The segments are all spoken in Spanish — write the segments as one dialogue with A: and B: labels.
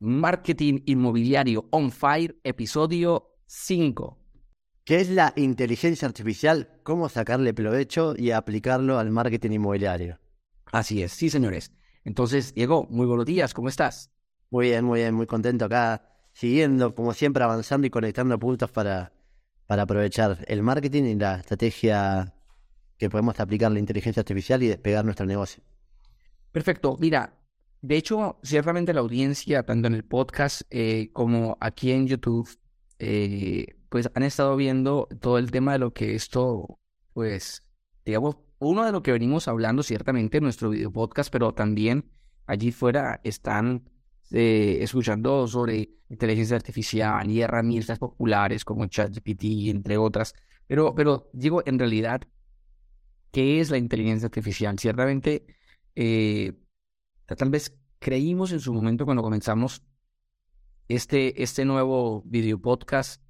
A: Marketing Inmobiliario On Fire, episodio 5.
B: ¿Qué es la inteligencia artificial? ¿Cómo sacarle provecho y aplicarlo al marketing inmobiliario?
A: Así es, sí, señores. Entonces, Diego, muy buenos días, ¿cómo estás?
B: Muy bien, muy bien, muy contento acá, siguiendo, como siempre, avanzando y conectando puntos para, para aprovechar el marketing y la estrategia que podemos aplicar la inteligencia artificial y despegar nuestro negocio.
A: Perfecto, mira, de hecho, ciertamente la audiencia, tanto en el podcast eh, como aquí en YouTube, eh, pues han estado viendo todo el tema de lo que esto, pues, digamos, uno de lo que venimos hablando ciertamente en nuestro video podcast, pero también allí fuera están eh, escuchando sobre inteligencia artificial y herramientas populares como ChatGPT, entre otras. Pero, pero digo, en realidad, ¿qué es la inteligencia artificial? Ciertamente, eh, tal vez creímos en su momento cuando comenzamos este, este nuevo video podcast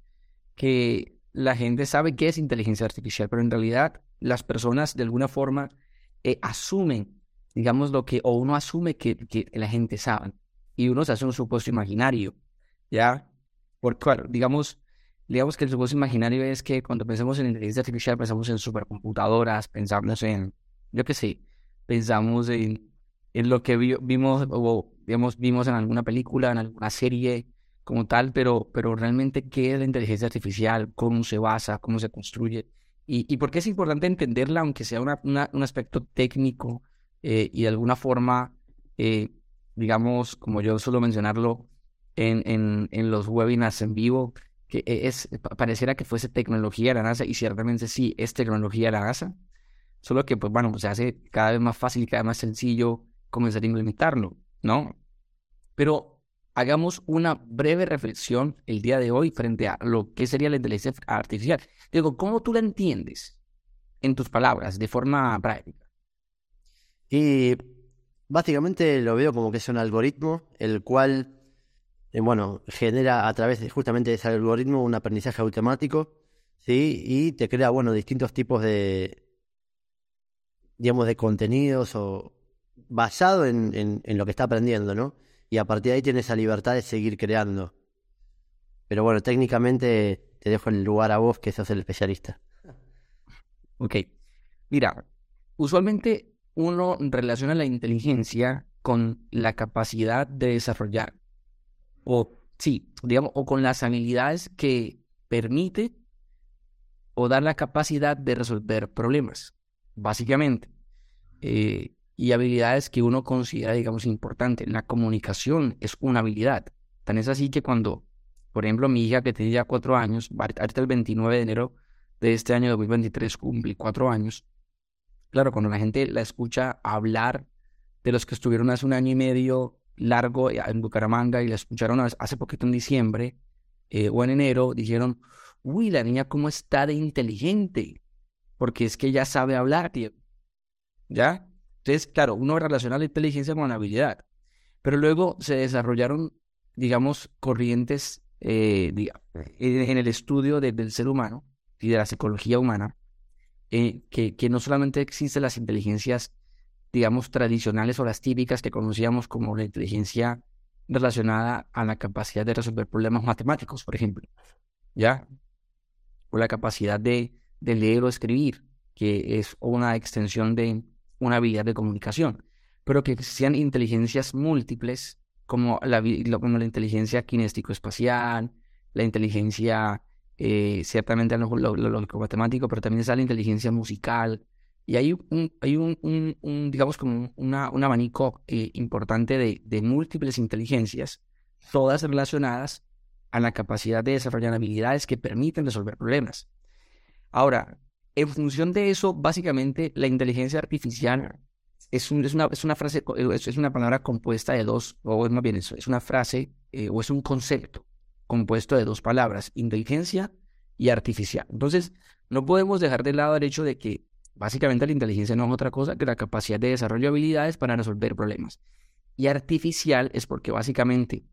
A: que la gente sabe qué es inteligencia artificial, pero en realidad las personas de alguna forma eh, asumen, digamos lo que, o uno asume que, la gente sabe, y uno se hace un supuesto imaginario, ¿ya? Porque, digamos, digamos que el supuesto imaginario es que cuando pensamos en inteligencia artificial pensamos en supercomputadoras, pensamos en, yo qué sé, pensamos en, en lo que vimos o digamos, vimos en alguna película, en alguna serie, como tal, pero, pero realmente qué es la inteligencia artificial, cómo se basa, cómo se construye y, y por qué es importante entenderla, aunque sea una, un aspecto técnico eh, y de alguna forma, eh, digamos, como yo suelo mencionarlo en, en, en, los webinars en vivo, que e, es, pareciera que fuese tecnología de la NASA y ciertamente sí es tecnología de la NASA, solo que pues bueno, se hace cada vez más fácil y cada vez más sencillo comenzar a implementarlo, ¿no? Pero hagamos una breve reflexión el día de hoy frente a lo que sería la inteligencia artificial. Digo, ¿cómo tú la entiendes en tus palabras, de forma práctica?
B: Y básicamente lo veo como que es un algoritmo el cual, eh, bueno, genera a través de justamente ese algoritmo un aprendizaje automático, ¿sí? Y te crea, bueno, distintos tipos de, digamos, de contenidos o basado en, en lo que está aprendiendo, ¿no? y a partir de ahí tienes la libertad de seguir creando. Pero bueno, técnicamente te dejo el lugar a vos, que sos el especialista.
A: Ok. Mira, usualmente uno relaciona la inteligencia con la capacidad de desarrollar, o sí, digamos, o con las habilidades que permite o dar la capacidad de resolver problemas, básicamente. Eh, y habilidades que uno considera, digamos, importantes. La comunicación es una habilidad. Tan es así que cuando, por ejemplo, mi hija que tenía cuatro años, ahorita el 29 de enero de este año 2023 cumple cuatro años, claro, cuando la gente la escucha hablar de los que estuvieron hace un año y medio largo en Bucaramanga y la escucharon hace poquito en diciembre eh, o en enero, dijeron, uy, la niña cómo está de inteligente, porque es que ya sabe hablar, tío. ¿Ya? Entonces, claro, uno relaciona la inteligencia con la habilidad, pero luego se desarrollaron, digamos, corrientes eh, en, el estudio del ser humano y de la psicología humana, eh, que, que no solamente existen las inteligencias, digamos, tradicionales o las típicas que conocíamos como la inteligencia relacionada a la capacidad de resolver problemas matemáticos, por ejemplo, ¿ya? O la capacidad de, de leer o escribir, que es una extensión de, una habilidad de comunicación, pero que existían inteligencias múltiples como la, como la inteligencia kinéstico-espacial, la inteligencia eh, ciertamente lo, lógico matemático, pero también está la inteligencia musical. Y hay un, hay un, digamos, como un abanico eh, importante de, de múltiples inteligencias, todas relacionadas a la capacidad de desarrollar habilidades que permiten resolver problemas. Ahora, en función de eso, básicamente, la inteligencia artificial es, una, frase, es, una palabra compuesta de dos, o más bien es una frase eh, o es un concepto compuesto de dos palabras, inteligencia y artificial. Entonces, no podemos dejar de lado el hecho de que básicamente la inteligencia no es otra cosa que la capacidad de desarrollo de habilidades para resolver problemas. Y artificial es porque básicamente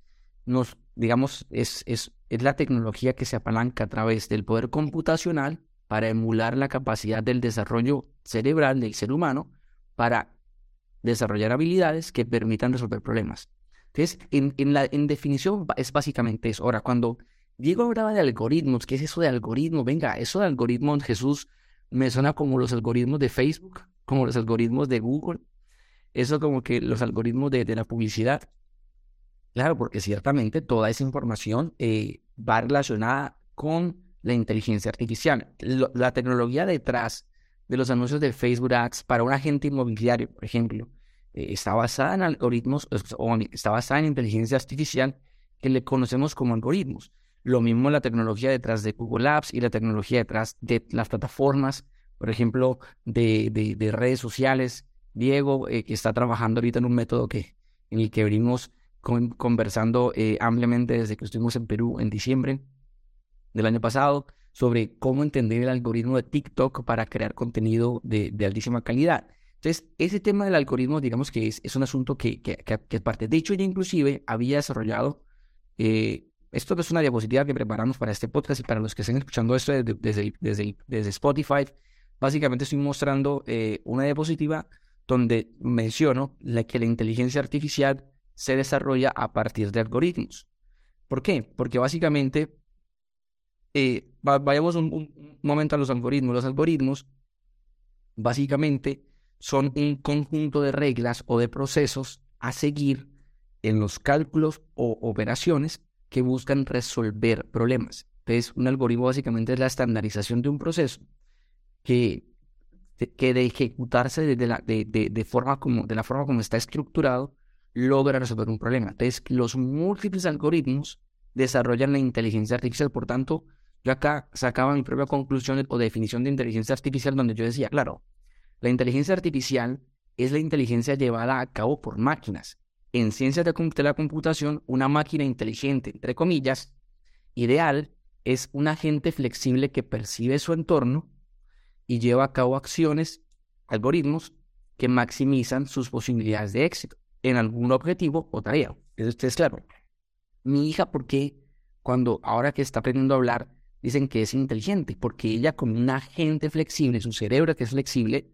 A: nos, digamos, es, es, es la tecnología que se apalanca a través del poder computacional para emular la capacidad del desarrollo cerebral del ser humano para desarrollar habilidades que permitan resolver problemas. Entonces, en, en, la, en definición es básicamente eso. Ahora, cuando Diego hablaba de algoritmos, ¿qué es eso de algoritmos? Venga, eso de algoritmos, Jesús, me suena como los algoritmos de Facebook, como los algoritmos de Google, eso como que los algoritmos de, de la publicidad. Claro, porque ciertamente toda esa información eh, va relacionada con la inteligencia artificial. la tecnología detrás de los anuncios de Facebook Ads para un agente inmobiliario, por ejemplo, eh, está basada en algoritmos o está basada en inteligencia artificial que le conocemos como algoritmos. Lo mismo la tecnología detrás de Google Apps y la tecnología detrás de las plataformas, por ejemplo, de, de, redes sociales. Diego, eh, que está trabajando ahorita en un método que, en el que venimos conversando eh, ampliamente desde que estuvimos en Perú en diciembre del año pasado sobre cómo entender el algoritmo de TikTok para crear contenido de, de altísima calidad. Entonces, ese tema del algoritmo, digamos que es, es un asunto que, que, que, parte. De hecho, yo inclusive había desarrollado, eh, esto es una diapositiva que preparamos para este podcast y para los que estén escuchando esto desde, desde, desde, Spotify, básicamente estoy mostrando eh, una diapositiva donde menciono que la inteligencia artificial se desarrolla a partir de algoritmos. ¿Por qué? Porque básicamente, eh, vayamos un, momento a los algoritmos. Los algoritmos básicamente son un conjunto de reglas o de procesos a seguir en los cálculos o operaciones que buscan resolver problemas. Entonces, un algoritmo básicamente es la estandarización de un proceso que, que de ejecutarse de, la, de, de, forma como, de la forma como está estructurado, logra resolver un problema. Entonces, los múltiples algoritmos desarrollan la inteligencia artificial. Por tanto, yo acá sacaba mi propia conclusión o definición de inteligencia artificial donde yo decía, claro, la inteligencia artificial es la inteligencia llevada a cabo por máquinas. En ciencias de la computación, una máquina inteligente, entre comillas, ideal, es un agente flexible que percibe su entorno y lleva a cabo acciones, algoritmos, que maximizan sus posibilidades de éxito en algún objetivo o tarea. Eso es claro. Mi hija, ¿por qué cuando ahora que está aprendiendo a hablar dicen que es inteligente? Porque ella como un agente flexible, su cerebro que es flexible,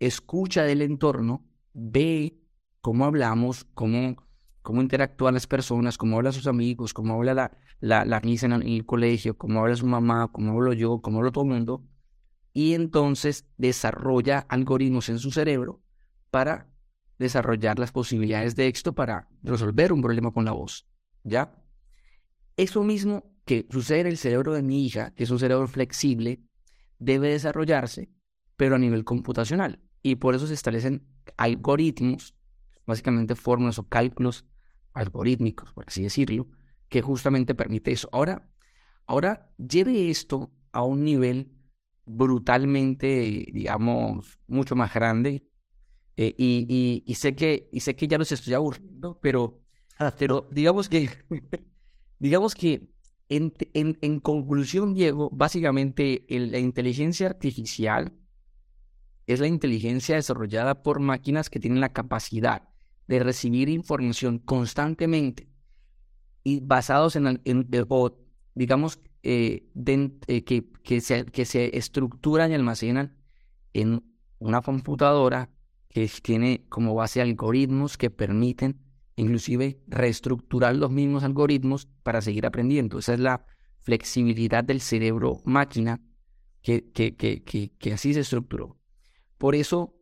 A: escucha del entorno, ve cómo hablamos, cómo, cómo interactúan las personas, cómo hablan sus amigos, cómo habla la, la, la en el colegio, cómo habla su mamá, cómo hablo yo, cómo hablo todo el mundo. Y entonces desarrolla algoritmos en su cerebro para desarrollar las posibilidades de éxito para resolver un problema con la voz. ¿Ya? Eso mismo que sucede en el cerebro de mi hija, que es un cerebro flexible, debe desarrollarse, pero a nivel computacional. Y por eso se establecen algoritmos, básicamente fórmulas o cálculos algorítmicos, por así decirlo, que justamente permite eso. Ahora, ahora lleve esto a un nivel brutalmente, digamos, mucho más grande, eh, y, y, sé que, y sé que ya los estoy aburriendo, pero, ah, pero digamos que, digamos que en, conclusión, Diego, básicamente la inteligencia artificial es la inteligencia desarrollada por máquinas que tienen la capacidad de recibir información constantemente y basados en, en o, digamos, eh, eh, que se estructuran y almacenan en una computadora que tiene como base algoritmos que permiten inclusive reestructurar los mismos algoritmos para seguir aprendiendo. Esa es la flexibilidad del cerebro máquina que, que, que, que, así se estructuró. Por eso,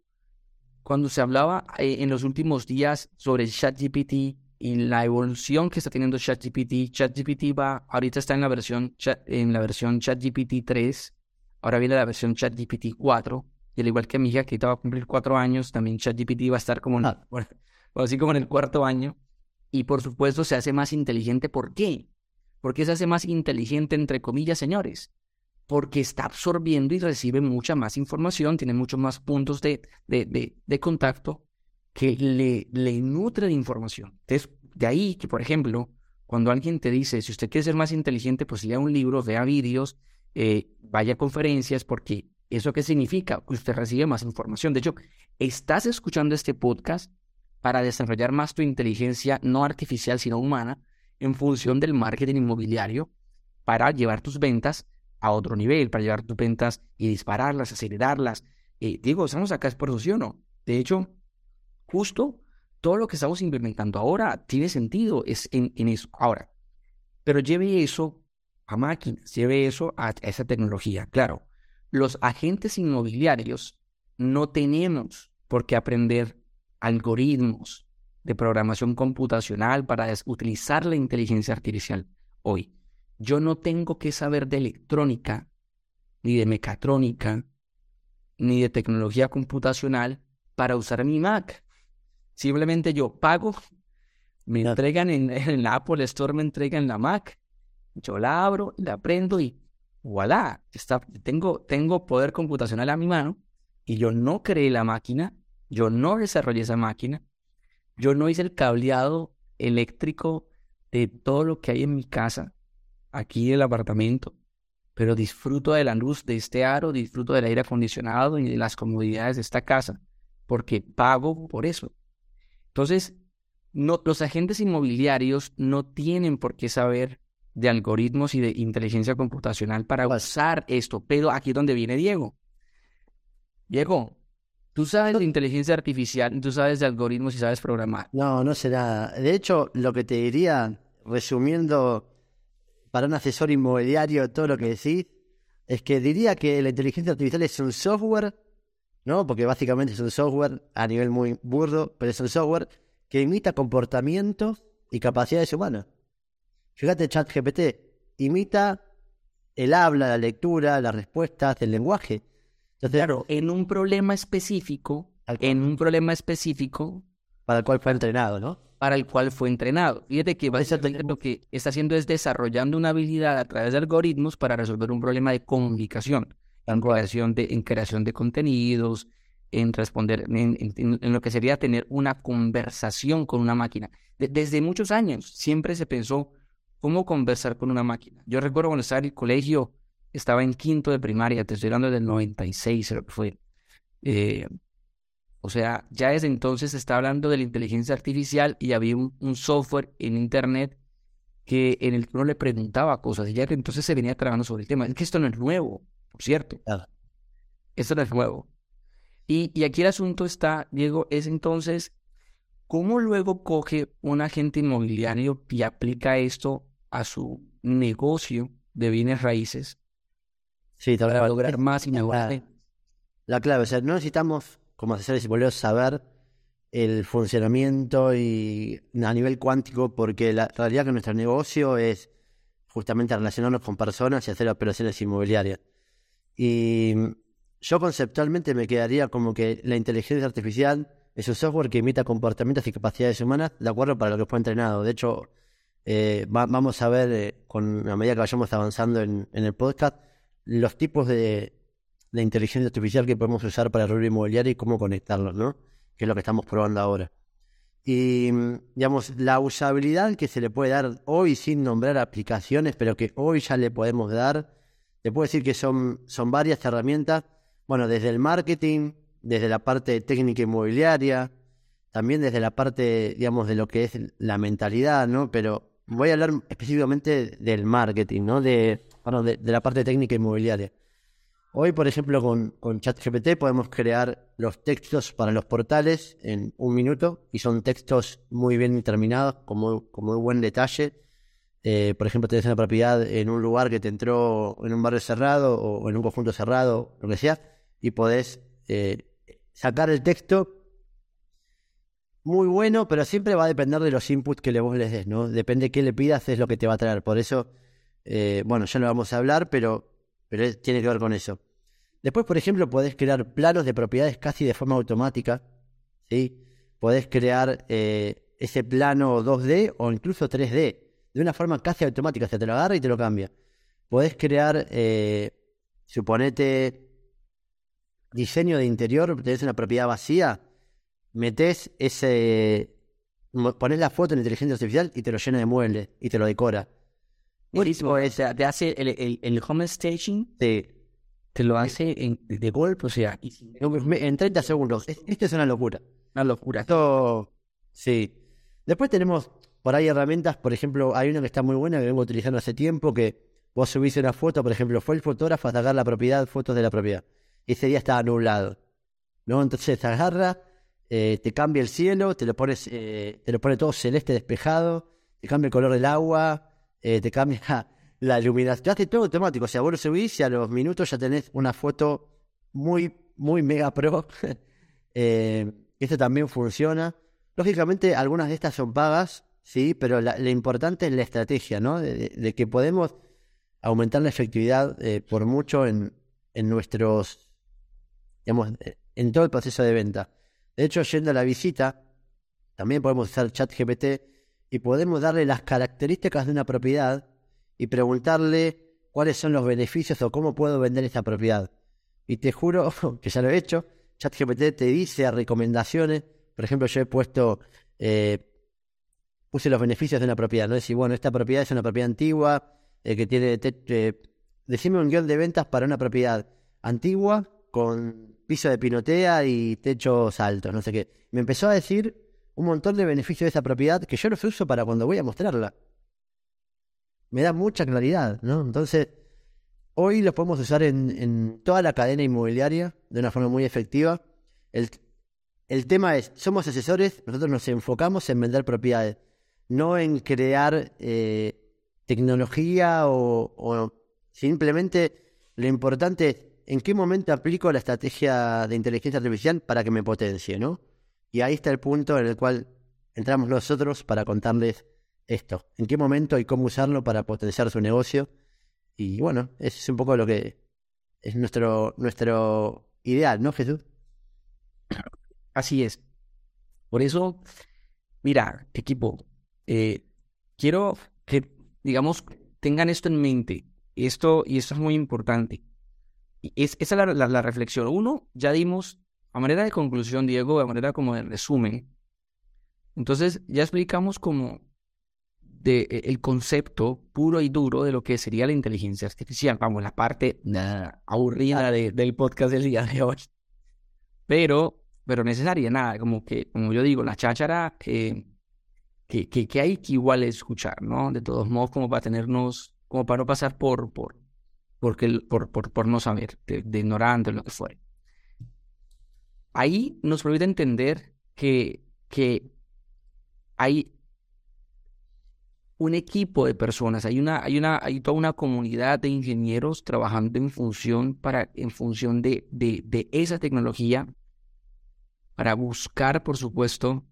A: cuando se hablaba eh, en los últimos días sobre ChatGPT y la evolución que está teniendo ChatGPT, ChatGPT va, ahorita está en la versión, en la versión ChatGPT 3, ahora viene la versión ChatGPT 4, y al igual que mi hija, que va a cumplir cuatro años, también ChatGPT va a estar como, ah. Así como en el cuarto año. Y por supuesto se hace más inteligente. ¿Por qué? ¿Por qué se hace más inteligente, entre comillas, señores? Porque está absorbiendo y recibe mucha más información, tiene muchos más puntos de, de, de, contacto que le, le nutre de información. Entonces, de ahí que, por ejemplo, cuando alguien te dice, si usted quiere ser más inteligente, pues lea un libro, vea vídeos, eh, vaya a conferencias, porque ¿Eso qué significa? Que usted recibe más información. De hecho, estás escuchando este podcast para desarrollar más tu inteligencia no artificial, sino humana, en función del marketing inmobiliario, para llevar tus ventas a otro nivel, para llevar tus ventas y dispararlas, acelerarlas. Eh, digo, estamos acá es por eso, ¿sí o no? De hecho, justo todo lo que estamos implementando ahora tiene sentido es en, eso. Ahora, pero lleve eso a máquinas, lleve eso a, esa tecnología. Claro, los agentes inmobiliarios no tenemos por qué aprender algoritmos de programación computacional para utilizar la inteligencia artificial hoy. Yo no tengo que saber de electrónica, ni de mecatrónica, ni de tecnología computacional para usar mi Mac. Simplemente yo pago, me entregan en, en la Apple Store, me entregan la Mac, yo la abro, la prendo y voilà, está, tengo, tengo poder computacional a mi mano y yo no creé la máquina, yo no desarrollé esa máquina, yo no hice el cableado eléctrico de todo lo que hay en mi casa, aquí en el apartamento, pero disfruto de la luz de este aro, disfruto del aire acondicionado y de las comodidades de esta casa, porque pago por eso. Entonces, no, los agentes inmobiliarios no tienen por qué saber de algoritmos y de inteligencia computacional para usar esto, pero aquí es donde viene Diego. Diego, tú sabes de inteligencia artificial, tú sabes de algoritmos y sabes programar.
B: No, no sé nada. De hecho, lo que te diría, resumiendo para un asesor inmobiliario todo lo que decís, es que diría que la inteligencia artificial es un software, ¿no? Porque básicamente es un software a nivel muy burdo, pero es un software que imita comportamientos y capacidades humanas. Fíjate, ChatGPT imita el habla, la lectura, las respuestas, el lenguaje.
A: Entonces, claro, en un problema específico, en un problema específico.
B: Para el cual fue entrenado, ¿no?
A: Para el cual fue entrenado. Fíjate que lo que está haciendo es desarrollando una habilidad a través de algoritmos para resolver un problema de comunicación, en creación de, en creación de contenidos, en responder, en, lo que sería tener una conversación con una máquina. desde muchos años siempre se pensó cómo conversar con una máquina. Yo recuerdo cuando estaba en el colegio, estaba en quinto de primaria, te estoy hablando del 96, creo que fue. Eh, o sea, ya desde entonces se está hablando de la inteligencia artificial y había un, software en internet que en el que uno le preguntaba cosas y ya entonces se venía trabajando sobre el tema. Es que esto no es nuevo, por cierto. Esto no es nuevo. Y, y aquí el asunto está, Diego, es entonces, ¿cómo luego coge un agente inmobiliario y aplica esto a su negocio de bienes raíces
B: sí,
A: para lograr más y mejor.
B: La, clave, o sea, no necesitamos como asesores y a saber el funcionamiento y a nivel cuántico, porque la realidad que nuestro negocio es justamente relacionarnos con personas y hacer operaciones inmobiliarias. Y yo conceptualmente me quedaría como que la inteligencia artificial es un software que imita comportamientos y capacidades humanas de acuerdo para lo que fue entrenado. De hecho, eh, vamos a ver eh, con a medida que vayamos avanzando en, el podcast los tipos de, inteligencia artificial que podemos usar para el rubro inmobiliario y cómo conectarlos, ¿no? Que es lo que estamos probando ahora. Y, digamos, la usabilidad que se le puede dar hoy sin nombrar aplicaciones, pero que hoy ya le podemos dar, te puedo decir que son, son varias herramientas, bueno, desde el marketing, desde la parte técnica inmobiliaria, también desde la parte, digamos, de lo que es la mentalidad, ¿no? Pero voy a hablar específicamente del marketing, ¿no? De, de, la parte técnica inmobiliaria. Hoy, por ejemplo, con, ChatGPT podemos crear los textos para los portales en un minuto y son textos muy bien terminados, con muy, muy buen detalle. Eh, por ejemplo, tenés una propiedad en un lugar que te entró en un barrio cerrado o en un conjunto cerrado, lo que sea, y podés eh, sacar el texto muy bueno, pero siempre va a depender de los inputs que le vos les des, ¿no? Depende de qué le pidas, es lo que te va a traer. Por eso, eh, bueno, ya lo vamos a hablar, pero, pero tiene que ver con eso. Después, por ejemplo, podés crear planos de propiedades casi de forma automática, ¿sí? Podés crear eh, ese plano 2D o incluso 3D, de una forma casi automática, se te lo agarra y te lo cambia. Podés crear, eh, suponete, diseño de interior, tenés una propiedad vacía, metes ese. Pones la foto en inteligencia artificial y te lo llena de muebles y te lo decora.
A: Buenísimo. O sea, te hace el, el, home staging.
B: Sí.
A: Te lo hace en, de golpe, o sea.
B: En 30 segundos. Esto es una locura.
A: Una locura.
B: Esto. Sí. Después tenemos por ahí herramientas. Por ejemplo, hay una que está muy buena que vengo utilizando hace tiempo. Que vos subís una foto, por ejemplo, fue el fotógrafo a sacar la propiedad, fotos de la propiedad. Ese día estaba nublado. ¿No? Entonces agarra eh, te cambia el cielo, te lo pones, eh, te lo pone todo celeste despejado, te cambia el color del agua, eh, te cambia la iluminación, te hace todo automático. O sea, vos lo subís y a los minutos ya tenés una foto muy, muy mega pro. esto también funciona. Lógicamente, algunas de estas son pagas, sí, pero lo importante es la estrategia, ¿no? De, que podemos aumentar la efectividad por mucho en, en nuestros, digamos, en todo el proceso de venta. De hecho, yendo a la visita, también podemos usar ChatGPT y podemos darle las características de una propiedad y preguntarle cuáles son los beneficios o cómo puedo vender esta propiedad. Y te juro que ya lo he hecho. ChatGPT te dice recomendaciones. Por ejemplo, yo he puesto, eh, puse los beneficios de una propiedad. No decir, bueno, esta propiedad es una propiedad antigua eh, que tiene, decime un guion de ventas para una propiedad antigua con piso de pinotea y techos altos, no sé qué. Me empezó a decir un montón de beneficios de esa propiedad que yo uso para cuando voy a mostrarla. Me da mucha claridad, ¿no? Entonces, hoy los podemos usar en, toda la cadena inmobiliaria de una forma muy efectiva. El, el tema es, somos asesores, nosotros nos enfocamos en vender propiedades, no en crear eh, tecnología o, o simplemente lo importante es en qué momento aplico la estrategia de inteligencia artificial para que me potencie, ¿no? Y ahí está el punto en el cual entramos nosotros para contarles esto, en qué momento y cómo usarlo para potenciar su negocio. Y bueno, es un poco lo que es nuestro, nuestro ideal, ¿no, Jesús?
A: Así es. Por eso, mira, equipo, eh, quiero que, digamos, tengan esto en mente. Esto, y esto es muy importante es, esa es la, reflexión. Uno, ya dimos, a manera de conclusión, Diego, a manera como de resumen. Entonces, ya explicamos como de, e, el concepto puro y duro de lo que sería la inteligencia artificial. Vamos, la parte aburrida del podcast del día de hoy. Pero, pero necesaria, nada, como que, como yo digo, la cháchara que, que, que, hay que igual escuchar, ¿no? De todos modos, como para tenernos, como para no pasar por, por, porque, por, por, por no saber, de, de ignorante, lo que fuere. Ahí nos permite entender que, que hay un equipo de personas, hay una, hay una, hay toda una comunidad de ingenieros trabajando en función para, en función de, de, esa tecnología, para buscar, por supuesto,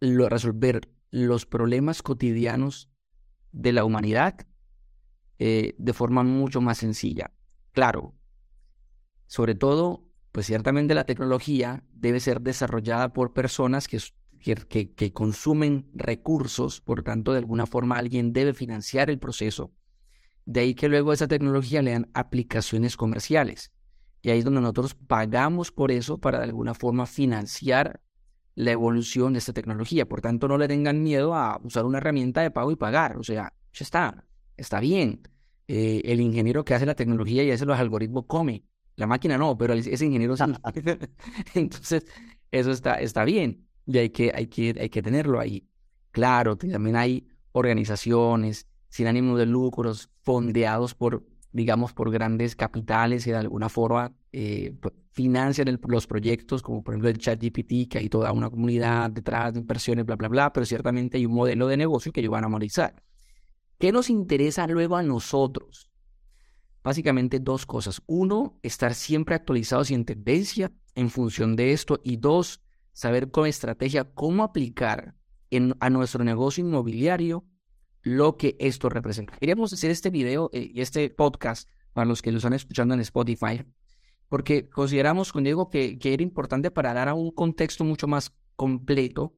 A: lo, resolver los problemas cotidianos de la humanidad eh, de forma mucho más sencilla. Claro, sobre todo, pues ciertamente la tecnología debe ser desarrollada por personas que, que, consumen recursos, por tanto, de alguna forma alguien debe financiar el proceso. De ahí que luego esa tecnología le dan aplicaciones comerciales. Y ahí es donde nosotros pagamos por eso para de alguna forma financiar la evolución de esta tecnología. Por tanto, no le tengan miedo a usar una herramienta de pago y pagar. O sea, ya está está bien. Eh, el ingeniero que hace la tecnología y hace los algoritmos come. La máquina no, pero ese ingeniero sí. Entonces, eso está, está bien y hay que, hay, que, hay que tenerlo ahí. Claro, también hay organizaciones sin ánimo de lucros, fondeados por, digamos, por grandes capitales y de alguna forma eh, financian los proyectos, como por ejemplo el ChatGPT, que hay toda una comunidad detrás de inversiones, bla, bla, bla, pero ciertamente hay un modelo de negocio que ellos van a monetizar. ¿Qué nos interesa luego a nosotros? Básicamente dos cosas. Uno, estar siempre actualizados y en tendencia en función de esto. Y dos, saber con estrategia cómo aplicar en, a nuestro negocio inmobiliario lo que esto representa. Queríamos hacer este video eh, y este podcast para los que lo están escuchando en Spotify, porque consideramos con Diego que, que era importante para dar a un contexto mucho más completo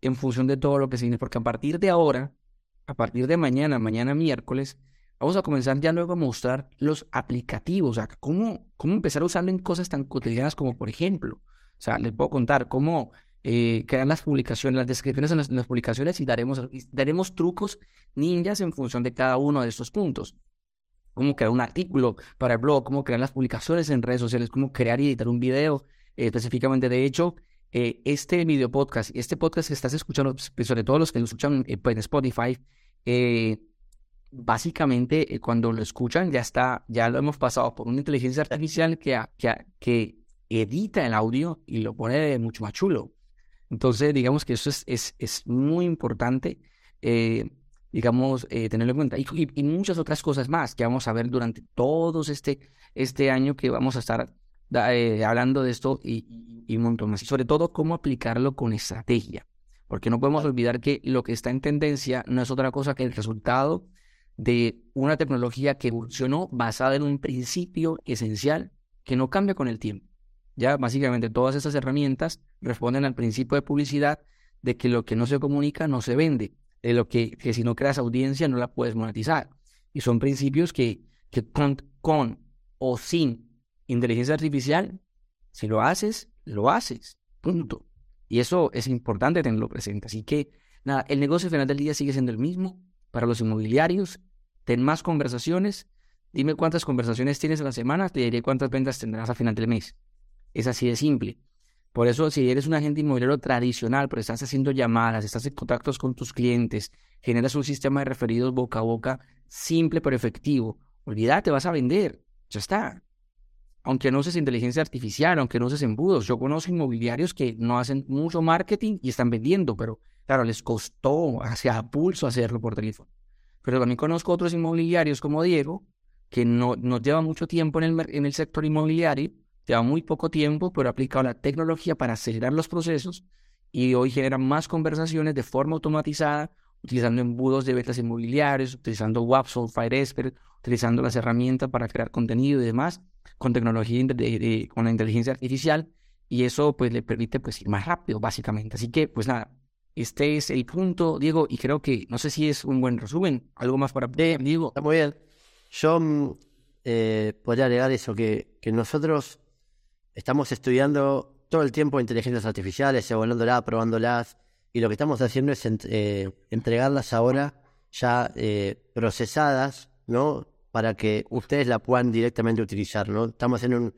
A: en función de todo lo que significa, porque a partir de ahora a partir de mañana, mañana miércoles, vamos a comenzar ya luego a mostrar los aplicativos, o sea, cómo, cómo empezar a usarlo en cosas tan cotidianas como, por ejemplo, o sea, les puedo contar cómo eh, crear las publicaciones, las descripciones en las, publicaciones y daremos, daremos trucos ninjas en función de cada uno de estos puntos. Cómo crear un artículo para el blog, cómo crear las publicaciones en redes sociales, cómo crear y editar un video eh, específicamente. De hecho, eh, este video podcast, este podcast que estás escuchando, pues, sobre todo los que lo escuchan pues, en Spotify, eh, básicamente eh, cuando lo escuchan ya está, ya lo hemos pasado por una inteligencia artificial que, que, que edita el audio y lo pone mucho más chulo. Entonces, digamos que eso es, es, es muy importante, eh, digamos, eh, tenerlo en cuenta. Y, y, muchas otras cosas más que vamos a ver durante todo este, este año que vamos a estar eh, hablando de esto y, y, un montón más. Y sobre todo, cómo aplicarlo con estrategia. Porque no podemos olvidar que lo que está en tendencia no es otra cosa que el resultado de una tecnología que evolucionó basada en un principio esencial que no cambia con el tiempo. Ya básicamente todas estas herramientas responden al principio de publicidad de que lo que no se comunica no se vende, de lo que, que si no creas audiencia no la puedes monetizar. Y son principios que, que con, con o sin inteligencia artificial, si lo haces, lo haces. Punto. Y eso es importante tenerlo presente. Así que, nada, el negocio al final del día sigue siendo el mismo para los inmobiliarios. Ten más conversaciones. Dime cuántas conversaciones tienes a la semana, te diré cuántas ventas tendrás al final del mes. Es así de simple. Por eso, si eres un agente inmobiliario tradicional, pero estás haciendo llamadas, estás en contactos con tus clientes, generas un sistema de referidos boca a boca simple pero efectivo, olvídate, vas a vender. Ya está. Aunque no uses inteligencia artificial, aunque no uses embudos. Yo conozco inmobiliarios que no hacen mucho marketing y están vendiendo, pero claro, les costó hacia pulso hacerlo por teléfono. Pero también conozco otros inmobiliarios como Diego, que no, no llevan mucho tiempo en el, en el sector inmobiliario lleva muy poco tiempo, pero ha aplicado la tecnología para acelerar los procesos y hoy generan más conversaciones de forma automatizada, utilizando embudos de ventas inmobiliarias, utilizando WhatsApp, FireExpert, utilizando las herramientas para crear contenido y demás, con tecnología, de, con la inteligencia artificial, y eso pues le permite pues ir más rápido, básicamente. Así que, pues nada, este es el punto, Diego, y creo que, no sé si es un buen resumen, algo más para Diego.
B: Está muy bien. Yo mm, eh, podría agregar eso, que, que nosotros Estamos estudiando todo el tiempo inteligencias artificiales, evaluándolas, probándolas, y lo que estamos haciendo es eh, entregarlas ahora ya eh, procesadas, ¿no? Para que ustedes la puedan directamente utilizar, ¿no? Estamos en un...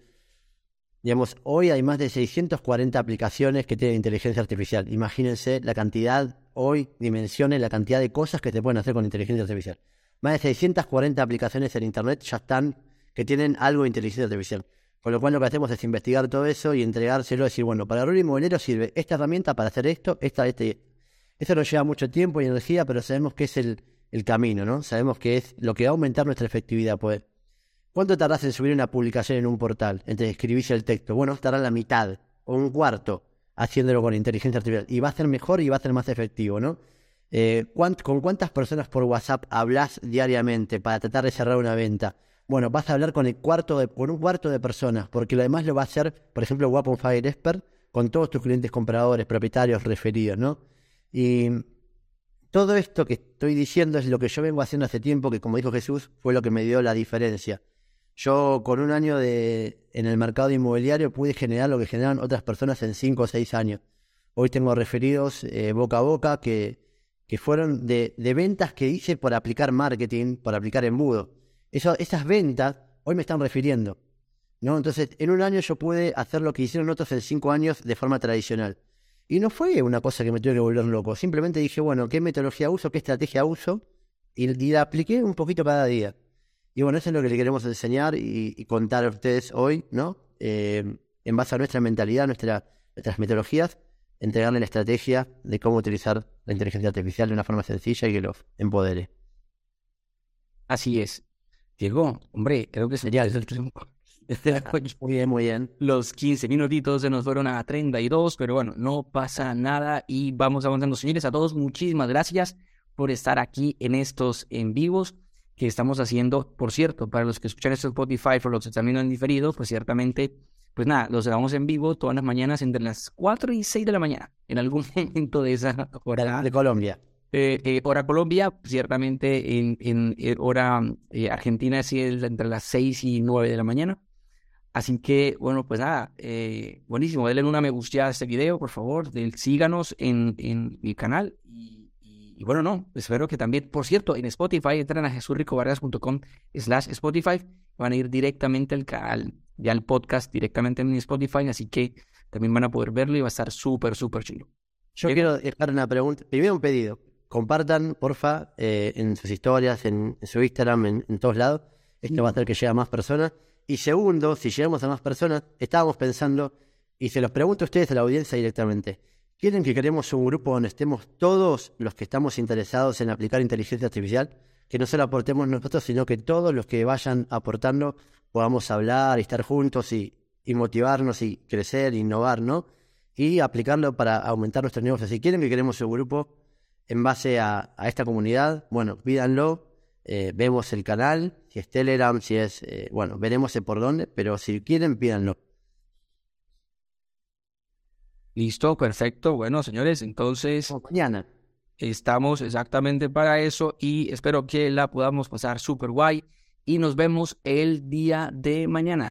B: Digamos, hoy hay más de 640 aplicaciones que tienen inteligencia artificial. Imagínense la cantidad, hoy dimensiones la cantidad de cosas que se pueden hacer con inteligencia artificial. Más de 640 aplicaciones en Internet ya están que tienen algo de inteligencia artificial. Con lo cual lo que hacemos es investigar todo eso y entregárselo, decir, bueno, para el inmobiliario sirve esta herramienta para hacer esto, esta, este. Eso nos lleva mucho tiempo y energía, pero sabemos que es el, el camino, ¿no? Sabemos que es lo que va a aumentar nuestra efectividad, pues. ¿Cuánto tardás en subir una publicación en un portal? Entre escribirse el texto. Bueno, estará la mitad o un cuarto haciéndolo con inteligencia artificial. Y va a ser mejor y va a ser más efectivo, ¿no? Eh, ¿Con cuántas personas por WhatsApp hablas diariamente para tratar de cerrar una venta? Bueno, vas a hablar con, el cuarto de, con un cuarto de personas, porque lo demás lo va a hacer, por ejemplo, Wapon Fire Expert, con todos tus clientes compradores, propietarios, referidos, ¿no? Y todo esto que estoy diciendo es lo que yo vengo haciendo hace tiempo, que como dijo Jesús, fue lo que me dio la diferencia. Yo con un año de, en el mercado inmobiliario pude generar lo que generan otras personas en cinco o seis años. Hoy tengo referidos eh, boca a boca que, que fueron de, de ventas que hice por aplicar marketing, por aplicar embudo esas ventas hoy me están refiriendo. ¿no? Entonces, en un año yo pude hacer lo que hicieron otros en cinco años de forma tradicional. Y no fue una cosa que me tuve que volver loco. Simplemente dije, bueno, ¿qué metodología uso? ¿Qué estrategia uso? Y, la apliqué un poquito cada día. Y bueno, eso es lo que le queremos enseñar y, contar a ustedes hoy, ¿no? Eh, en base a nuestra mentalidad, nuestra, nuestras metodologías, entregarle la estrategia de cómo utilizar la inteligencia artificial de una forma sencilla y que los empodere.
A: Así es. Diego, hombre, creo que sería el
B: muy bien, muy bien.
A: Los 15 minutitos se nos fueron a 32, pero bueno, no pasa nada y vamos avanzando. Señores, a todos, muchísimas gracias por estar aquí en estos en vivos que estamos haciendo. Por cierto, para los que escuchan esto en Spotify, por los que también han diferido, pues ciertamente, pues nada, los grabamos en vivo todas las mañanas entre las 4 y 6 de la mañana, en algún momento de esa hora.
B: De Colombia.
A: Eh, eh, hora Colombia, ciertamente en, en, eh, hora eh, Argentina es entre las 6 y 9 de la mañana. Así que, bueno, pues nada, buenísimo. Denle una me gusta a este video, por favor. síganos en, en mi canal. Y, y, bueno, no, espero que también, por cierto, en Spotify, entran a jesurricovargas.com slash Spotify. Van a ir directamente al canal, ya al podcast directamente en Spotify. Así que también van a poder verlo y va a estar súper, súper chido.
B: Yo quiero dejar una pregunta, primero un pedido compartan, porfa, eh, en sus historias, en, su Instagram, en, todos lados. Esto va a hacer que llegue a más personas. Y segundo, si llegamos a más personas, estábamos pensando, y se los pregunto a ustedes a la audiencia directamente, ¿quieren que queremos un grupo donde estemos todos los que estamos interesados en aplicar inteligencia artificial? Que no solo aportemos nosotros, sino que todos los que vayan aportando podamos hablar y estar juntos y, motivarnos y crecer, innovar, ¿no? Y aplicarlo para aumentar nuestros negocios. Si quieren que queremos un grupo en base a, a esta comunidad, bueno, pídanlo, eh, vemos el canal, si es Telegram, si es, eh, bueno, veremos por dónde, pero si quieren, pídanlo.
A: Listo, perfecto. Bueno, señores, entonces
B: mañana.
A: estamos exactamente para eso y espero que la podamos pasar súper guay y nos vemos el día de mañana.